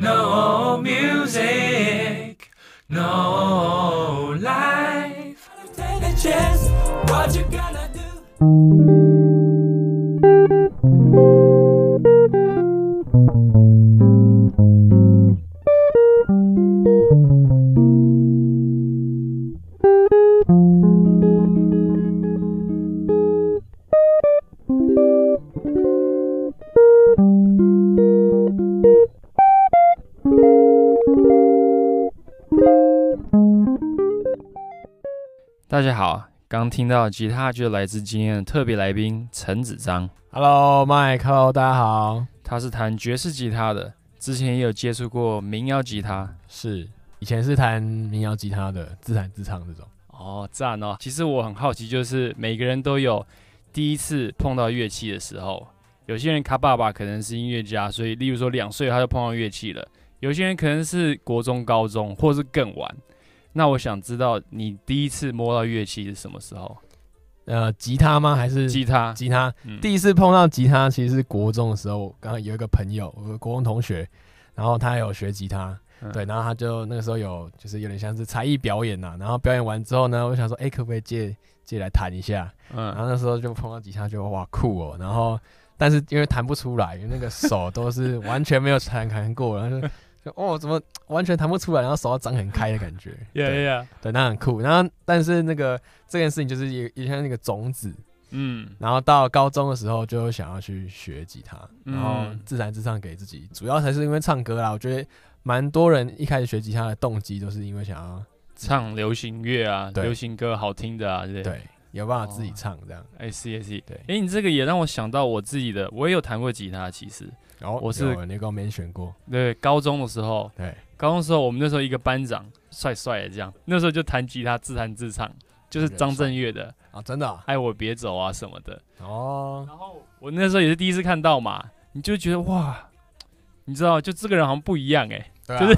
No music, no life. 大家好，刚听到吉他就来自今天的特别来宾陈子章。Hello，Mike，Hello，大家好。他是弹爵士吉他的，之前也有接触过民谣吉他，是以前是弹民谣吉他的，自弹自唱这种。哦，赞哦。其实我很好奇，就是每个人都有第一次碰到乐器的时候。有些人他爸爸可能是音乐家，所以例如说两岁他就碰到乐器了。有些人可能是国中、高中，或是更晚。那我想知道你第一次摸到乐器是什么时候？呃，吉他吗？还是吉他？吉他。嗯、第一次碰到吉他其实是国中的时候，刚刚有一个朋友，我的国中同学，然后他有学吉他，嗯、对，然后他就那个时候有就是有点像是才艺表演呐，然后表演完之后呢，我想说，哎、欸，可不可以借借来弹一下？嗯，然后那时候就碰到吉他就，就哇酷哦，然后但是因为弹不出来，因为那个手都是完全没有弹弹过，然后就。哦，怎么完全弹不出来？然后手要张很开的感觉，对 yeah, yeah. 对，那很酷。然后，但是那个这件事情就是也也像那个种子，嗯。然后到高中的时候就想要去学吉他，然后自弹自唱给自己，主要还是因为唱歌啦。我觉得蛮多人一开始学吉他的动机都是因为想要唱流行乐啊，流行歌好听的啊，对，对，有办法自己唱这样。哎，C S C，对。哎，你这个也让我想到我自己的，我也有弹过吉他，其实。然后、哦、我是你跟我没选过，对，高中的时候，对，高中的时候我们那时候一个班长帅帅的这样，那时候就弹吉他自弹自唱，就是张震岳的啊，真的、啊，爱我别走啊什么的哦。然后我那时候也是第一次看到嘛，你就觉得哇，你知道，就这个人好像不一样哎、就是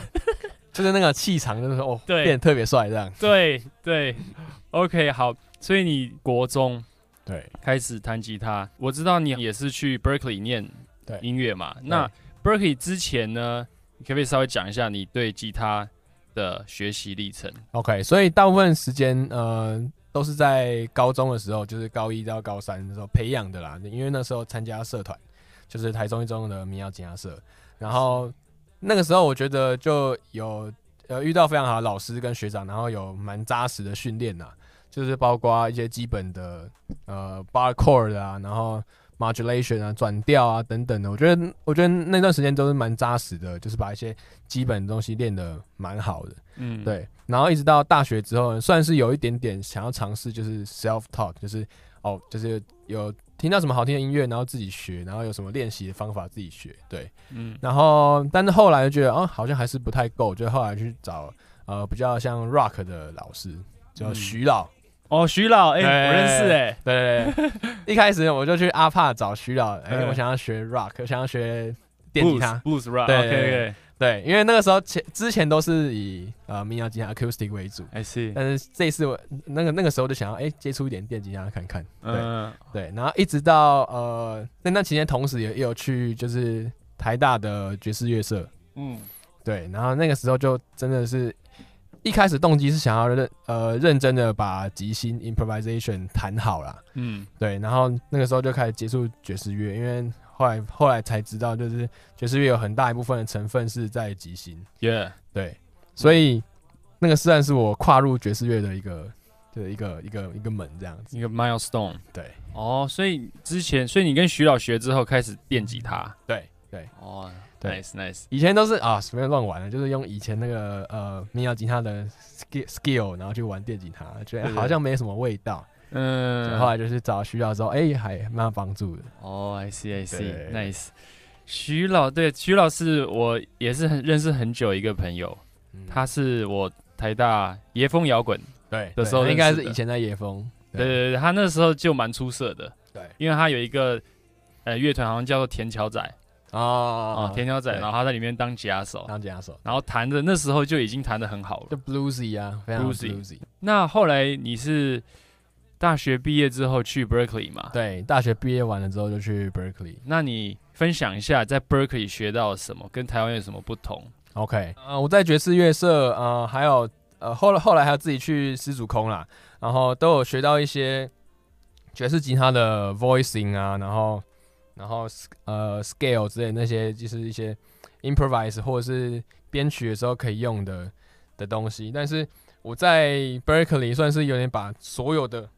就是那个气场，就是哦，对，变得特别帅这样。对对，OK，好，所以你国中对开始弹吉他，我知道你也是去 Berkeley 念对音乐嘛，那。Berkeley 之前呢，你可不可以稍微讲一下你对吉他的学习历程？OK，所以大部分时间呃都是在高中的时候，就是高一到高三的时候培养的啦。因为那时候参加社团，就是台中一中的民谣吉他社。然后那个时候我觉得就有呃遇到非常好的老师跟学长，然后有蛮扎实的训练呐，就是包括一些基本的呃 bar chord 啊，然后。modulation 啊，转调啊，等等的，我觉得，我觉得那段时间都是蛮扎实的，就是把一些基本的东西练得蛮好的，嗯，对。然后一直到大学之后，算是有一点点想要尝试，就是 self taught，就是哦，就是有听到什么好听的音乐，然后自己学，然后有什么练习的方法自己学，对，嗯。然后，但是后来就觉得，哦，好像还是不太够，就后来去找呃比较像 rock 的老师，叫徐老。嗯哦，徐老，哎，我认识，哎，对对对，一开始我就去阿帕找徐老，哎，我想要学 rock，我想要学电吉他，blues rock，对对对，因为那个时候前之前都是以呃民谣吉他 acoustic 为主，哎是，但是这一次我那个那个时候就想要哎接触一点电吉他看看，对对，然后一直到呃那段期间，同时也有去就是台大的爵士乐社，嗯，对，然后那个时候就真的是。一开始动机是想要认呃认真的把即兴 improvisation 弹好了，嗯，对，然后那个时候就开始接触爵士乐，因为后来后来才知道，就是爵士乐有很大一部分的成分是在即兴，Yeah，对，所以那个算是我跨入爵士乐的一个的一个一个一个门这样子，一个 milestone，对，哦，所以之前，所以你跟徐老学之后开始电吉他，对对，哦。对。nice nice，以前都是啊随便乱玩的，就是用以前那个呃民谣吉他的 skill skill，然后去玩电吉他，觉得好像没什么味道。嗯，后来就是找徐老之后，哎、欸，还蛮有帮助的。哦、oh,，I see I see，nice。徐老对徐老是我也是很认识很久一个朋友，嗯、他是我台大野风摇滚对的时候应该是以前在野风，对。对对，他那时候就蛮出色的，对，因为他有一个呃乐团好像叫做田桥仔。哦，田桥仔，然后他在里面当吉他手，当吉他手，然后弹的那时候就已经弹的很好了，就 bluesy 啊，非常 bluesy。那后来你是大学毕业之后去 Berkeley 嘛？对，大学毕业完了之后就去 Berkeley。那你分享一下在 Berkeley 学到什么，跟台湾有什么不同？OK，呃，我在爵士乐社，呃，还有呃后来后来还有自己去丝竹空啦，然后都有学到一些爵士吉他的 voicing 啊，然后然后呃 scale 之类的那些，就是一些 improvise 或者是编曲的时候可以用的的东西，但是。我在 Berkeley 算是有点把所有的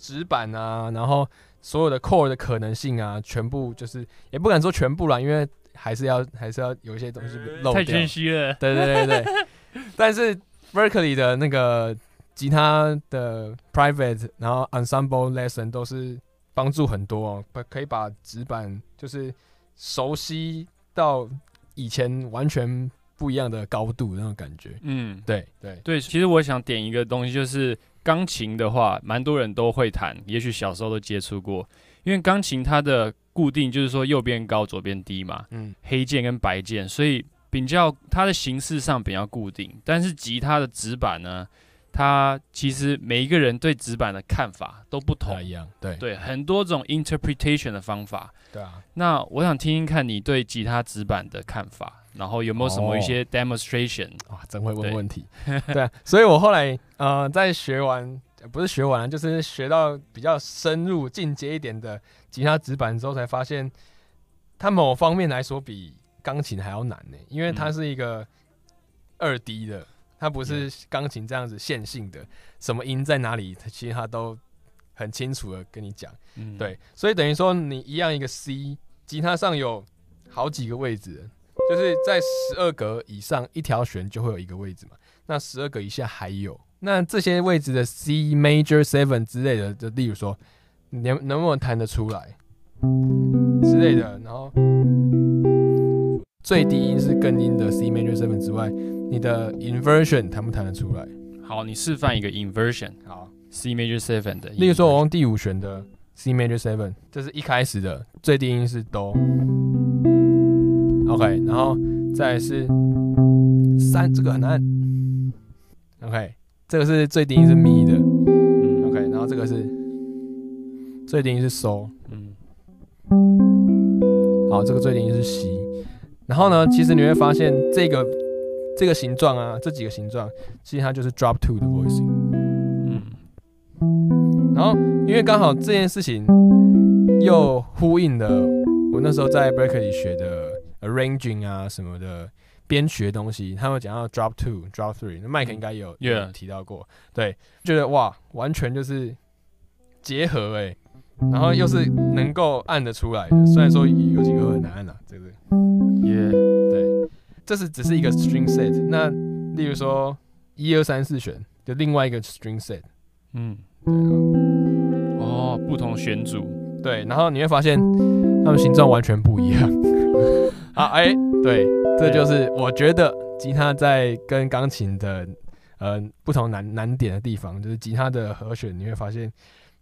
指板啊，然后所有的 chord 的可能性啊，全部就是也不敢说全部啦，因为还是要还是要有一些东西漏掉。太谦虚了。对对对对。但是 Berkeley 的那个吉他的 private，然后 ensemble lesson 都是帮助很多哦，可以把纸板就是熟悉到以前完全。不一样的高度那种感觉，嗯，对对对。其实我想点一个东西，就是钢琴的话，蛮多人都会弹，也许小时候都接触过。因为钢琴它的固定就是说右边高左边低嘛，嗯，黑键跟白键，所以比较它的形式上比较固定。但是吉他的指板呢，它其实每一个人对指板的看法都不同一样，对对，很多种 interpretation 的方法，对啊。那我想听听看你对吉他指板的看法。然后有没有什么一些 demonstration？哇、哦，真会问问题。对，所以我后来呃，在学完不是学完了，就是学到比较深入进阶一点的吉他指板之后，才发现它某方面来说比钢琴还要难呢。因为它是一个二 D 的，它不是钢琴这样子线性的，什么音在哪里，其实它都很清楚的跟你讲。嗯，对，所以等于说你一样一个 C，吉他上有好几个位置。就是在十二格以上一条弦就会有一个位置嘛，那十二格以下还有，那这些位置的 C major seven 之类的，就例如说，能能不能弹得出来之类的，然后最低音是根音的 C major seven 之外，你的 inversion 弹不弹得出来？好，你示范一个 inversion，好，C major seven 的，例如说我用第五弦的 C major seven，这是一开始的最低音是哆。OK，然后再是三，这个很难。OK，这个是最低音是咪的。嗯，OK，然后这个是最低音是收。嗯，好，这个最低音是西。然后呢，其实你会发现这个这个形状啊，这几个形状，其实它就是 drop two 的 voicing。嗯，然后因为刚好这件事情又呼应了我那时候在 Berkeley 学的。Arranging 啊什么的编曲的东西，他们讲到 drop two、drop three，那麦克应该有有提到过。对，觉得哇，完全就是结合哎、欸，然后又是能够按得出来的，虽然说有几个很难按啊，对不对？耶，对，这是只是一个 string set。那例如说一二三四弦就另外一个 string set，嗯，对哦，不同选组，对，然后你会发现它们形状完全不一样。啊，哎、欸，对，这就是我觉得吉他在跟钢琴的呃不同难难点的地方，就是吉他的和弦，你会发现，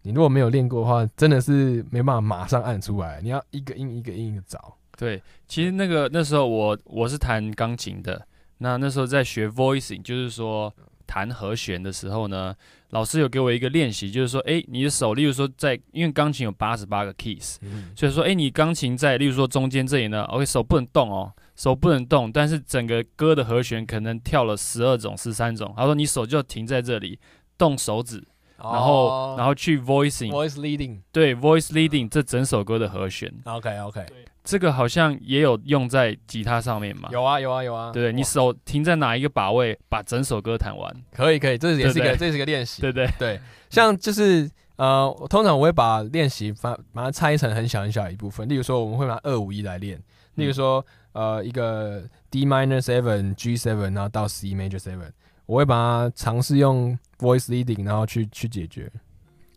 你如果没有练过的话，真的是没办法马上按出来，你要一个音一个音的找。对，其实那个那时候我我是弹钢琴的，那那时候在学 voicing，就是说弹和弦的时候呢。老师有给我一个练习，就是说，哎，你的手，例如说在，因为钢琴有八十八个 keys，嗯，所以说，哎，你钢琴在，例如说中间这里呢，OK，手不能动哦，手不能动，但是整个歌的和弦可能跳了十二种、十三种，他说你手就停在这里，动手指，然后、哦、然后去 voicing，voice leading，对，voice leading 这整首歌的和弦，OK OK。这个好像也有用在吉他上面嘛？有啊，有啊，有啊。对，你手停在哪一个把位，把整首歌弹完。可以，可以，这也是一个，这是一个练习。对对对，像就是呃，通常我会把练习把把它拆成很小很小的一部分。例如说，我们会拿二五一来练。例如说，呃，一个 D minor seven G seven，然后到 C major seven，我会把它尝试用 voice leading，然后去去解决。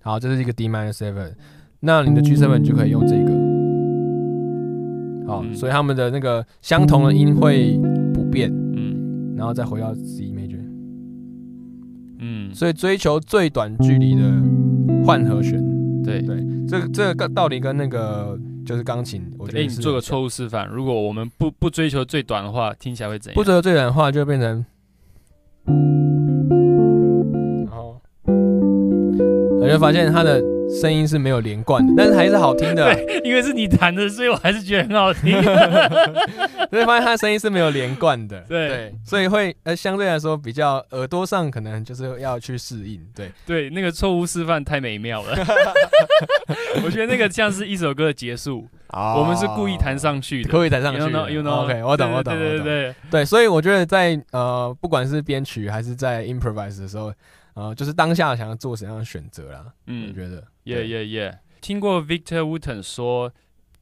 好，这是一个 D minor seven，那你的 G seven 就可以用这个。好，所以他们的那个相同的音会不变，嗯，然后再回到 C major，嗯，所以追求最短距离的换和弦，对对，这个这个道理跟那个就是钢琴，我觉得是。你做个错误示范，如果我们不不追求最短的话，听起来会怎样？不追求最短的话，就变成，然后我就发现他的声音是没有连贯的，但是还是好听的、啊。对，因为是你弹的，所以我还是觉得很好听。所以发现他的声音是没有连贯的。对，对，所以会呃相对来说比较耳朵上可能就是要去适应。对对，那个错误示范太美妙了。我觉得那个像是一首歌的结束，我们是故意弹上去的，故意弹上去。You know, you know, OK，我懂，我懂，对对对对，对，所以我觉得在呃不管是编曲还是在 improvise 的时候。啊、呃，就是当下想要做什么样的选择啦？嗯，我觉得，，Yeah Yeah Yeah。听过 Victor Wooten 说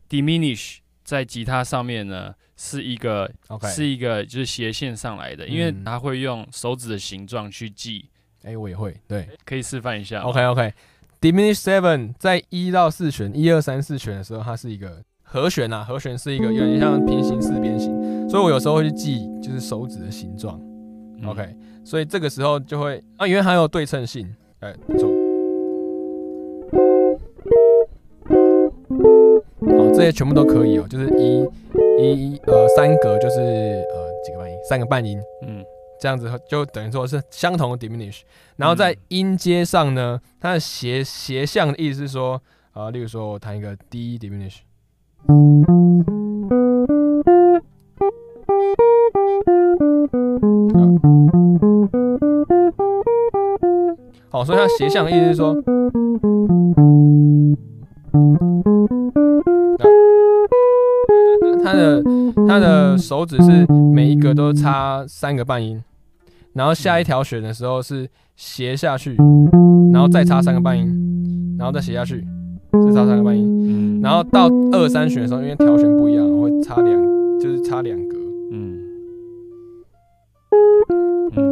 ，diminish 在吉他上面呢是一个，Okay. 是一个就是斜线上来的，因为他会用手指的形状去记。哎、我也会，对，可以示范一下。OK OK，diminish seven 在一到四弦，一二三四弦的时候，它是一个和弦啊，和弦是一个有点像平行四边形，所以我有时候会去记，就是手指的形状。OK。嗯所以这个时候就会啊，因为还有对称性，哎，不错。好，这些全部都可以哦，就是一、一、呃三格就是呃几个半音，三个半音，嗯，这样子就等于说是相同的 diminish。然后在音阶上呢，它的斜斜向的意思是说，啊，例如说我弹一个 D diminish。好，所以它斜向的意思是说，它的它的手指是每一个都插三个半音，然后下一条弦的时候是斜下去，然后再插三个半音，然后再斜下去，再插三个半音，然后到二三弦的时候，因为调弦不一样，我会插两，就是插两格。嗯，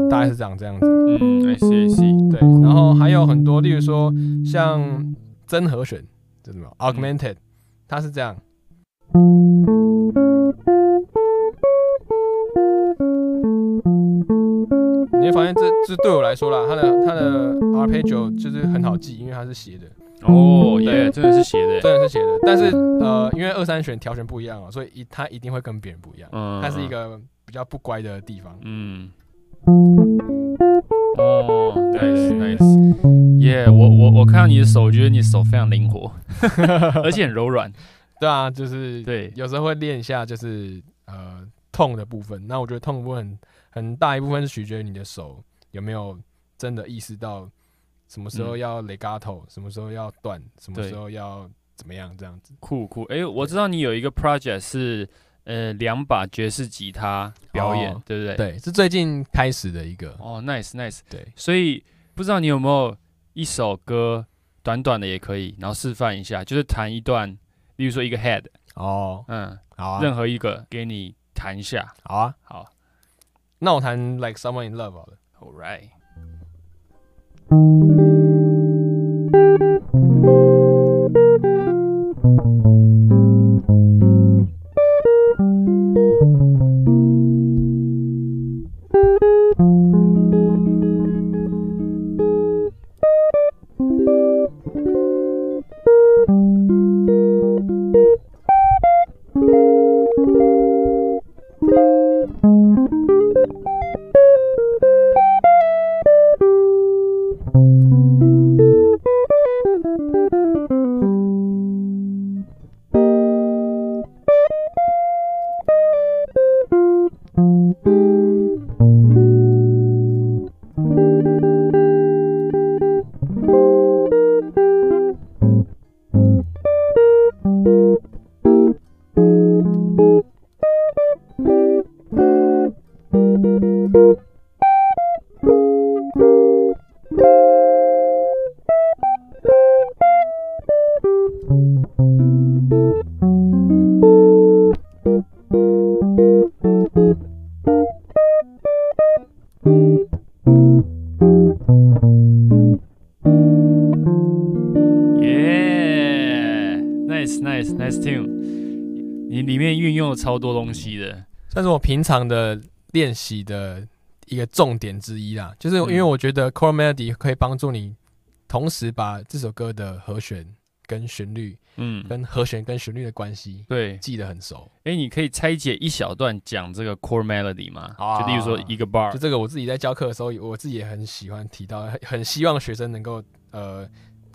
大概是长这样子。嗯，I see, I see。对，然后还有很多，例如说像增和弦，这什么？Augmented，它是这样。发现这，这这对我来说啦，它的它的 arpeggio 就是很好记，因为它是斜的。哦，耶，真的是斜的，真的是斜的。但是呃，因为二三弦调弦不一样哦，所以一它一定会跟别人不一样。嗯，它是一个比较不乖的地方。嗯。哦，nice，nice，耶！我我我看到你的手，我觉得你手非常灵活，而且很柔软。对啊，就是对，有时候会练一下，就是呃痛的部分。那我觉得痛的部分很大一部分是取决于你的手有没有真的意识到什么时候要 legato，什么时候要断，什么时候要怎么样这样子。酷酷，哎，我知道你有一个 project 是。呃，两把爵士吉他表演，哦、对不对？对，是最近开始的一个。哦，nice nice。对，所以不知道你有没有一首歌，短短的也可以，然后示范一下，就是弹一段，例如说一个 head。哦，嗯，好啊，任何一个给你弹一下。好啊，好。那我谈 Like Someone in Love 好了。All right。超多东西的，算是我平常的练习的一个重点之一啦。就是因为我觉得 Chord Melody 可以帮助你同时把这首歌的和弦跟旋律，嗯，跟和弦跟旋律的关系，对，记得很熟。哎，你可以拆解一小段讲这个 Chord Melody 吗？就例如说一个 bar，就这个我自己在教课的时候，我自己也很喜欢提到，很希望学生能够呃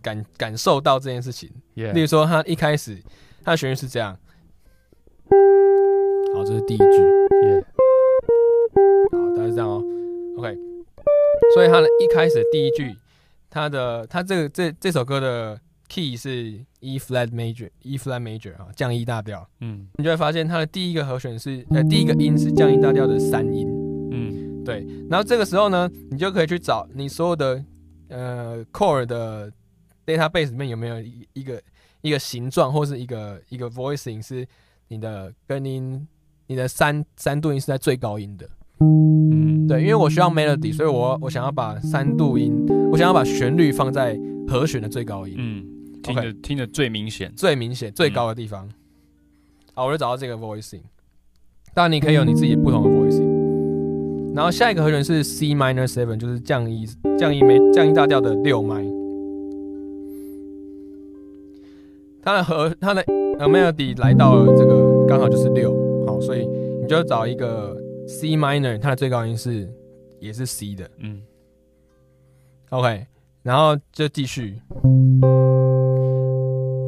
感感受到这件事情。例如说，他一开始他的旋律是这样，好，这是第一句.好，大概是这样哦。OK，所以他的一开始的第一句，他的他这个这这首歌的 key 是 E flat major，E flat major 啊，降 E 大调。嗯，你就会发现它的第一个和弦是呃第一个音是降 E 大调的三音。嗯，对。然后这个时候呢，你就可以去找你所有的呃 chord 的 database 里面有没有一一个一个形状或是一个一个 voicing 是你的根音，你的三三度音是在最高音的。嗯，对，因为我需要 melody，所以我我想要把三度音，我想要把旋律放在和弦的最高音。嗯。听的听的最明显，最明显最高的地方，嗯、好，我就找到这个 voicing。当然，你可以有你自己不同的 voicing。然后下一个和弦是 C minor seven，就是降一降一没降一大调的六麦。它的和它的 melody 来到了这个刚好就是六，好，所以你就找一个 C minor，它的最高音是也是 C 的，嗯。OK，然后就继续。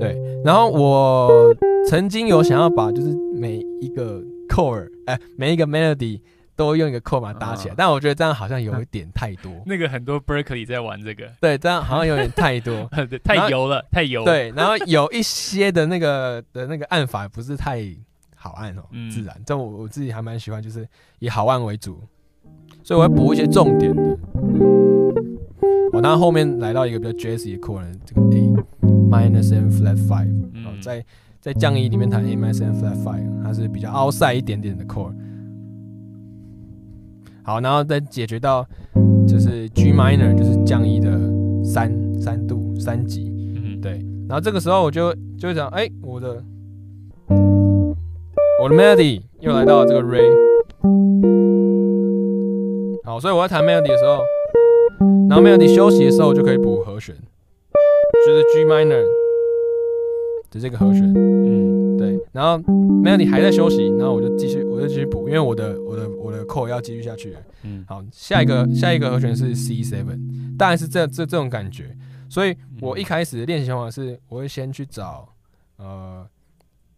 对，然后我曾经有想要把就是每一个 chord，哎，每一个 melody 都用一个 chord 把它搭起来，但我觉得这样好像有一点太多。那个很多 Berkeley 在玩这个，对，这样好像有点太多，太油了，太油。对，然后有一些的那个的那个按法不是太好按哦，自然。但我我自己还蛮喜欢，就是以好按为主，所以我要补一些重点的。我然后后面来到一个比较 jazzy 的 chord，这个。Minus and flat five，嗯，在在降一里面弹 A minus and flat five，它是比较 outside 一点点的 chord。好，然后再解决到就是 G minor，就是降一的三三度三级，嗯，对。然后这个时候我就就会讲，哎，我的我的 melody 又来到了这个 Re。好，所以我在弹 melody 的时候，然后 melody 休息的时候，我就可以补和弦。就是 G minor 的这个和弦，嗯，对，然后 melody 还在休息，然后我就继续，我就继续补，因为我的我的我的 chord 要继续下去，嗯，好，下一个下一个和弦是 C seven，大概是这这这种感觉，所以我一开始的练习方法是，我会先去找呃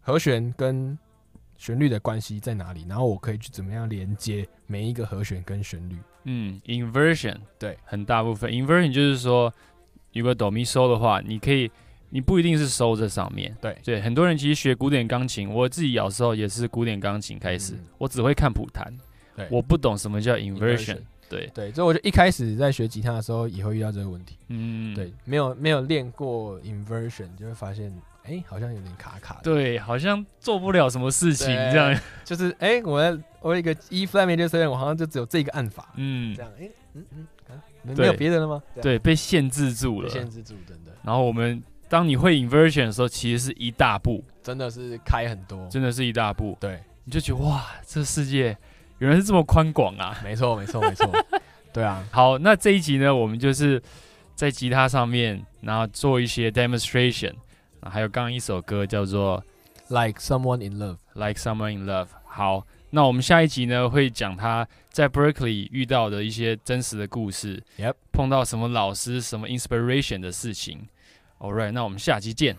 和弦跟旋律的关系在哪里，然后我可以去怎么样连接每一个和弦跟旋律，嗯，inversion，对，很大部分 inversion 就是说。如果哆咪嗦的话，你可以，你不一定是收在上面。对对，很多人其实学古典钢琴，我自己小时候也是古典钢琴开始，嗯、我只会看谱弹，对，我不懂什么叫 inversion, inversion。对对，所以我就一开始在学吉他的时候也会遇到这个问题。嗯，对，没有没有练过 inversion，就会发现，哎、欸，好像有点卡卡的。对，好像做不了什么事情这样。就是，哎、欸，我我有一个 E flat major seven，我好像就只有这个按法。嗯，这样，哎、欸，嗯嗯。没有别的了吗？对，被限制住了。被限制住，真的。然后我们，当你会 inversion 的时候，其实是一大步，真的是开很多，真的是一大步。对，你就觉得哇，这世界原来是这么宽广啊！没错，没错，没错。对啊。好，那这一集呢，我们就是在吉他上面，然后做一些 demonstration，还有刚刚一首歌叫做 Like Someone in Love，Like Someone in Love。好。那我们下一集呢，会讲他在 Berkeley 遇到的一些真实的故事，Yep. 碰到什么老师、什么 inspiration 的事情。All right，那我们下期见。